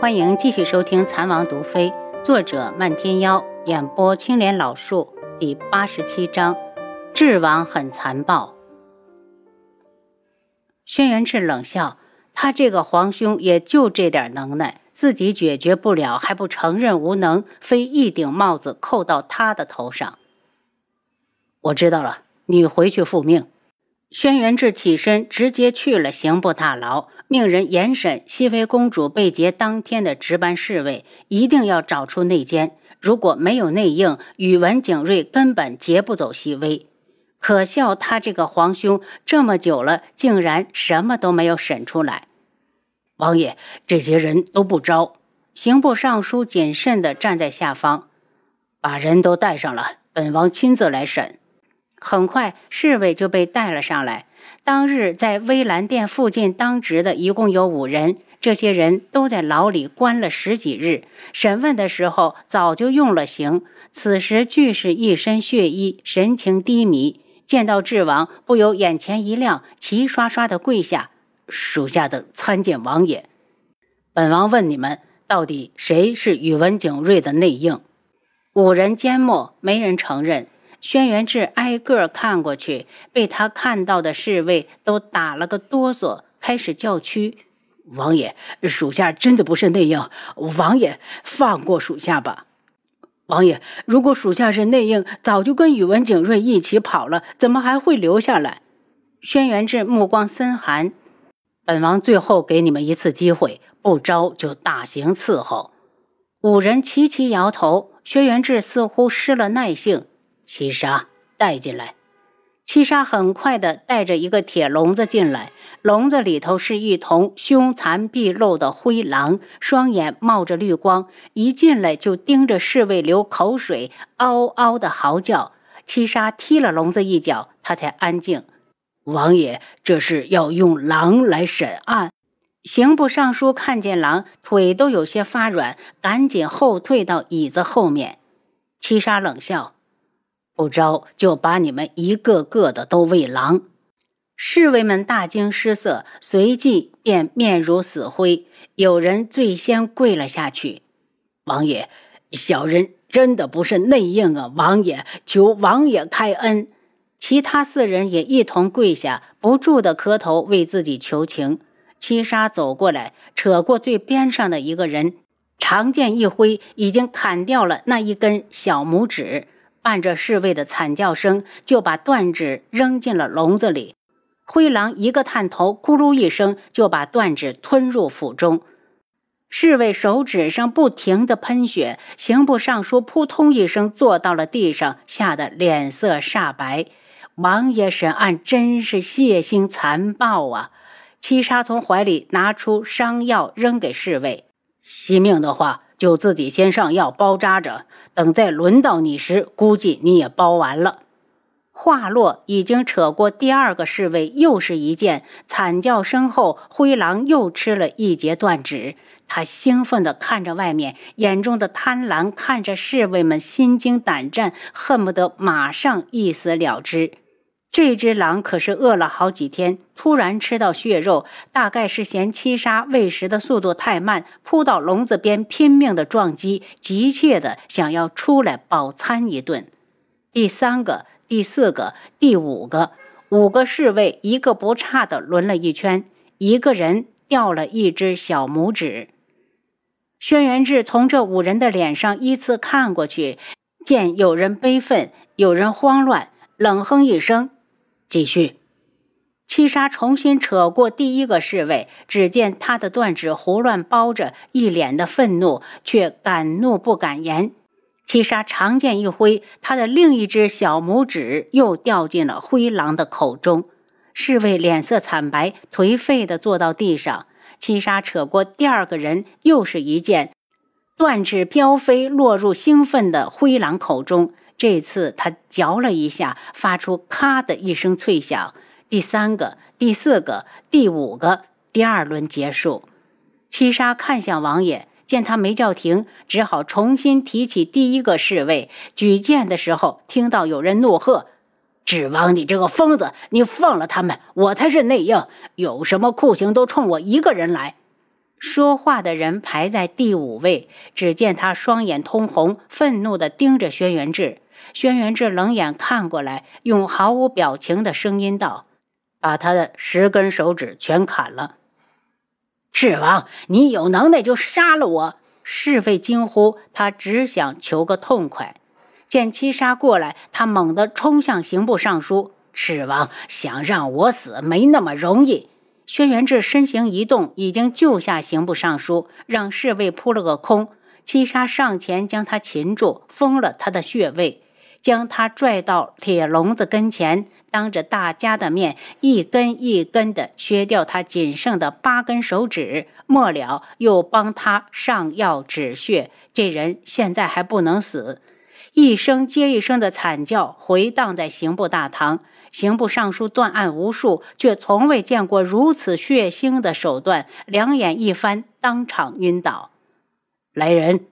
欢迎继续收听《残王毒妃》，作者漫天妖，演播青莲老树，第八十七章：智王很残暴。轩辕赤冷笑：“他这个皇兄也就这点能耐，自己解决不了，还不承认无能，非一顶帽子扣到他的头上。”我知道了，你回去复命。轩辕志起身，直接去了刑部大牢，命人严审熹妃公主被劫当天的值班侍卫，一定要找出内奸。如果没有内应，宇文景睿根本劫不走熹妃。可笑他这个皇兄这么久了，竟然什么都没有审出来。王爷，这些人都不招。刑部尚书谨慎地站在下方，把人都带上了，本王亲自来审。很快，侍卫就被带了上来。当日在微兰殿附近当值的一共有五人，这些人都在牢里关了十几日。审问的时候早就用了刑，此时俱是一身血衣，神情低迷。见到智王，不由眼前一亮，齐刷刷的跪下：“属下的参见王爷。本王问你们，到底谁是宇文景睿的内应？”五人缄默，没人承认。轩辕志挨个看过去，被他看到的侍卫都打了个哆嗦，开始叫屈：“王爷，属下真的不是内应，王爷放过属下吧。”“王爷，如果属下是内应，早就跟宇文景睿一起跑了，怎么还会留下来？”轩辕志目光森寒：“本王最后给你们一次机会，不招就大刑伺候。”五人齐齐摇头。轩辕志似乎失了耐性。七杀带进来。七杀很快的带着一个铁笼子进来，笼子里头是一头凶残毕露的灰狼，双眼冒着绿光，一进来就盯着侍卫流口水，嗷嗷的嚎叫。七杀踢了笼子一脚，他才安静。王爷，这是要用狼来审案。刑部尚书看见狼，腿都有些发软，赶紧后退到椅子后面。七杀冷笑。不招就把你们一个个的都喂狼！侍卫们大惊失色，随即便面如死灰。有人最先跪了下去：“王爷，小人真的不是内应啊！王爷，求王爷开恩！”其他四人也一同跪下，不住的磕头为自己求情。七杀走过来，扯过最边上的一个人，长剑一挥，已经砍掉了那一根小拇指。伴着侍卫的惨叫声，就把断指扔进了笼子里。灰狼一个探头，咕噜一声就把断指吞入腹中。侍卫手指上不停地喷血，刑部尚书扑通一声坐到了地上，吓得脸色煞白。王爷审案真是血腥残暴啊！七杀从怀里拿出伤药扔给侍卫，惜命的话。就自己先上药包扎着，等再轮到你时，估计你也包完了。话落，已经扯过第二个侍卫，又是一剑，惨叫声后，灰狼又吃了一截断指。他兴奋地看着外面，眼中的贪婪看着侍卫们心惊胆战，恨不得马上一死了之。这只狼可是饿了好几天，突然吃到血肉，大概是嫌七杀喂食的速度太慢，扑到笼子边拼命的撞击，急切的想要出来饱餐一顿。第三个、第四个、第五个，五个侍卫一个不差的轮了一圈，一个人掉了一只小拇指。轩辕志从这五人的脸上依次看过去，见有人悲愤，有人慌乱，冷哼一声。继续，七杀重新扯过第一个侍卫，只见他的断指胡乱包着，一脸的愤怒，却敢怒不敢言。七杀长剑一挥，他的另一只小拇指又掉进了灰狼的口中。侍卫脸色惨白，颓废地坐到地上。七杀扯过第二个人，又是一剑，断指飘飞，落入兴奋的灰狼口中。这次他嚼了一下，发出“咔”的一声脆响。第三个、第四个、第五个，第二轮结束。七杀看向王爷，见他没叫停，只好重新提起第一个侍卫。举剑的时候，听到有人怒喝：“指王，你这个疯子！你放了他们，我才是内应。有什么酷刑都冲我一个人来！”说话的人排在第五位。只见他双眼通红，愤怒地盯着轩辕志。轩辕志冷眼看过来，用毫无表情的声音道：“把他的十根手指全砍了。”赤王，你有能耐就杀了我！侍卫惊呼，他只想求个痛快。见七杀过来，他猛地冲向刑部尚书。赤王想让我死，没那么容易。轩辕志身形一动，已经救下刑部尚书，让侍卫扑了个空。七杀上前将他擒住，封了他的穴位。将他拽到铁笼子跟前，当着大家的面，一根一根地削掉他仅剩的八根手指。末了，又帮他上药止血。这人现在还不能死！一声接一声的惨叫回荡在刑部大堂。刑部尚书断案无数，却从未见过如此血腥的手段，两眼一翻，当场晕倒。来人，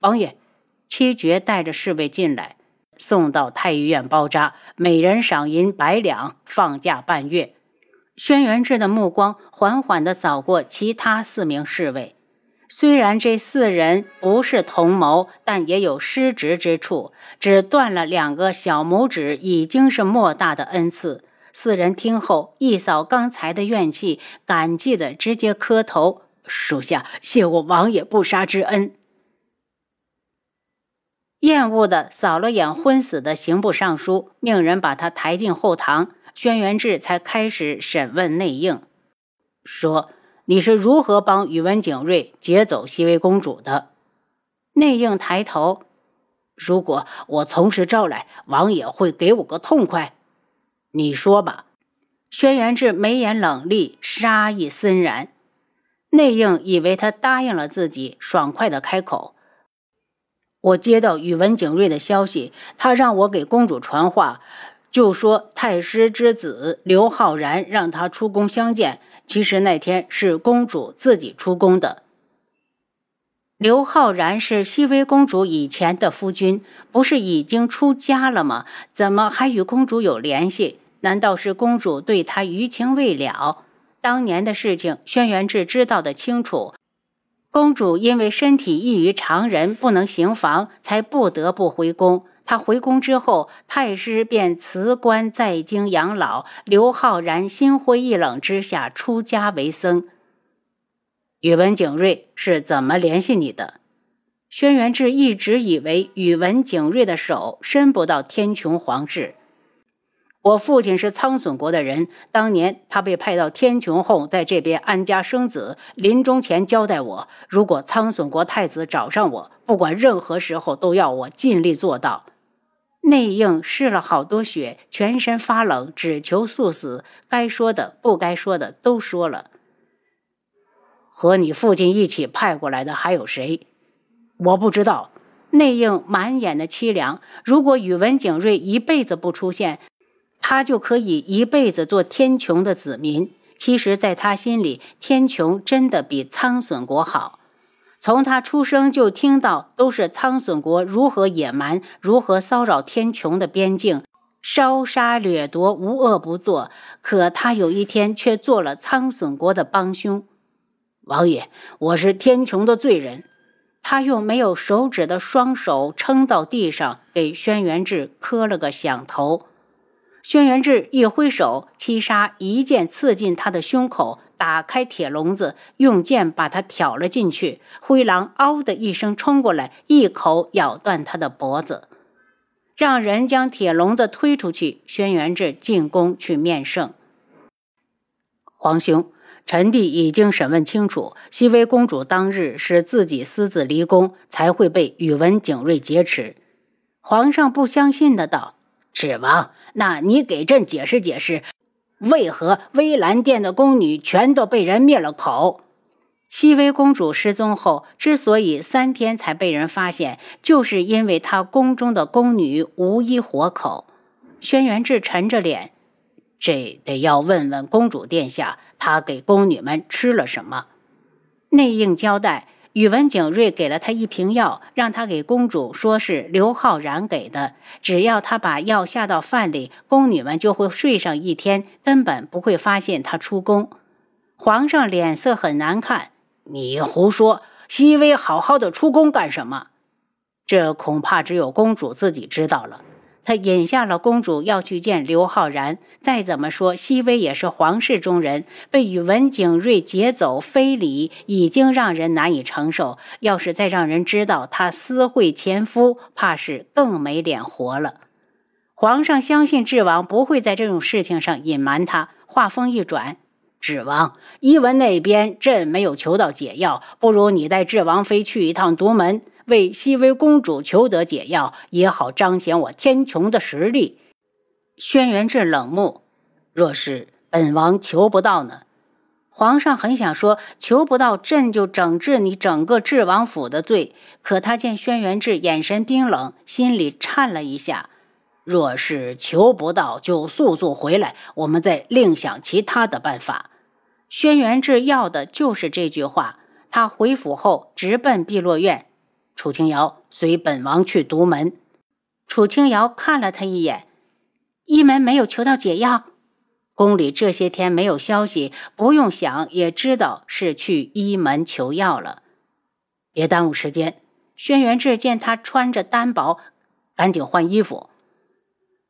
王爷，七绝带着侍卫进来。送到太医院包扎，每人赏银百两，放假半月。轩辕志的目光缓缓地扫过其他四名侍卫，虽然这四人不是同谋，但也有失职之处。只断了两个小拇指，已经是莫大的恩赐。四人听后，一扫刚才的怨气，感激地直接磕头：“属下谢我王爷不杀之恩。”厌恶地扫了眼昏死的刑部尚书，命人把他抬进后堂。轩辕志才开始审问内应，说：“你是如何帮宇文景睿劫走熹微公主的？”内应抬头：“如果我从实招来，王爷会给我个痛快。你说吧。”轩辕志眉眼冷厉，杀意森然。内应以为他答应了自己，爽快地开口。我接到宇文景睿的消息，他让我给公主传话，就说太师之子刘浩然让他出宫相见。其实那天是公主自己出宫的。刘浩然是熹微公主以前的夫君，不是已经出家了吗？怎么还与公主有联系？难道是公主对他余情未了？当年的事情，轩辕志知道的清楚。公主因为身体异于常人，不能行房，才不得不回宫。她回宫之后，太师便辞官在京养老。刘浩然心灰意冷之下出家为僧。宇文景睿是怎么联系你的？轩辕志一直以为宇文景睿的手伸不到天穹皇室。我父亲是苍隼国的人，当年他被派到天穹后，在这边安家生子。临终前交代我，如果苍隼国太子找上我，不管任何时候都要我尽力做到。内应试了好多血，全身发冷，只求速死。该说的、不该说的都说了。和你父亲一起派过来的还有谁？我不知道。内应满眼的凄凉。如果宇文景睿一辈子不出现，他就可以一辈子做天穹的子民。其实，在他心里，天穹真的比苍隼国好。从他出生就听到都是苍隼国如何野蛮，如何骚扰天穹的边境，烧杀掠夺，无恶不作。可他有一天却做了苍隼国的帮凶。王爷，我是天穹的罪人。他用没有手指的双手撑到地上，给轩辕志磕了个响头。轩辕志一挥手，七杀一剑刺进他的胸口，打开铁笼子，用剑把他挑了进去。灰狼嗷的一声冲过来，一口咬断他的脖子，让人将铁笼子推出去。轩辕志进宫去面圣。皇兄，臣弟已经审问清楚，熹微公主当日是自己私自离宫，才会被宇文景睿劫持。皇上不相信的道。赤王，那你给朕解释解释，为何微兰殿的宫女全都被人灭了口？熹微公主失踪后，之所以三天才被人发现，就是因为她宫中的宫女无一活口。轩辕志沉着脸，这得要问问公主殿下，她给宫女们吃了什么？内应交代。宇文景睿给了他一瓶药，让他给公主说是刘浩然给的。只要他把药下到饭里，宫女们就会睡上一天，根本不会发现他出宫。皇上脸色很难看，你胡说！熹微好好的出宫干什么？这恐怕只有公主自己知道了。他引下了公主要去见刘昊然。再怎么说，熹微也是皇室中人，被宇文景睿劫走，非礼已经让人难以承受。要是再让人知道他私会前夫，怕是更没脸活了。皇上相信智王不会在这种事情上隐瞒他。话锋一转，智王，伊文那边朕没有求到解药，不如你带智王妃去一趟独门。为熹微公主求得解药，也好彰显我天穹的实力。轩辕志冷目，若是本王求不到呢？皇上很想说求不到，朕就整治你整个智王府的罪。可他见轩辕志眼神冰冷，心里颤了一下。若是求不到，就速速回来，我们再另想其他的办法。轩辕志要的就是这句话。他回府后直奔碧落院。楚清瑶随本王去独门。楚清瑶看了他一眼，一门没有求到解药，宫里这些天没有消息，不用想也知道是去一门求药了。别耽误时间。轩辕志见他穿着单薄，赶紧换衣服。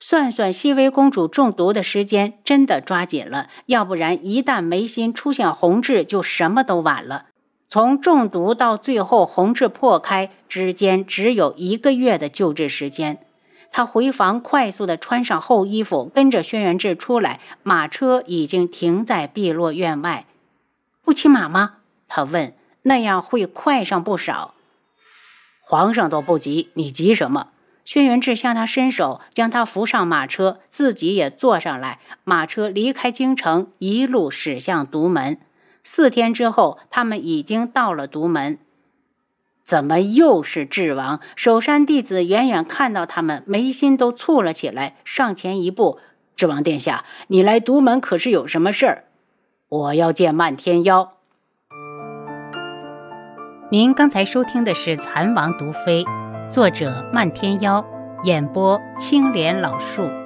算算熹微公主中毒的时间，真的抓紧了，要不然一旦眉心出现红痣，就什么都晚了。从中毒到最后红痣破开之间，只有一个月的救治时间。他回房快速的穿上厚衣服，跟着轩辕志出来。马车已经停在碧落院外。不骑马吗？他问。那样会快上不少。皇上都不急，你急什么？轩辕志向他伸手，将他扶上马车，自己也坐上来。马车离开京城，一路驶向独门。四天之后，他们已经到了独门。怎么又是智王？守山弟子远远看到他们，眉心都蹙了起来，上前一步：“智王殿下，你来独门可是有什么事儿？”“我要见漫天妖。”您刚才收听的是《蚕王毒妃》，作者漫天妖，演播青莲老树。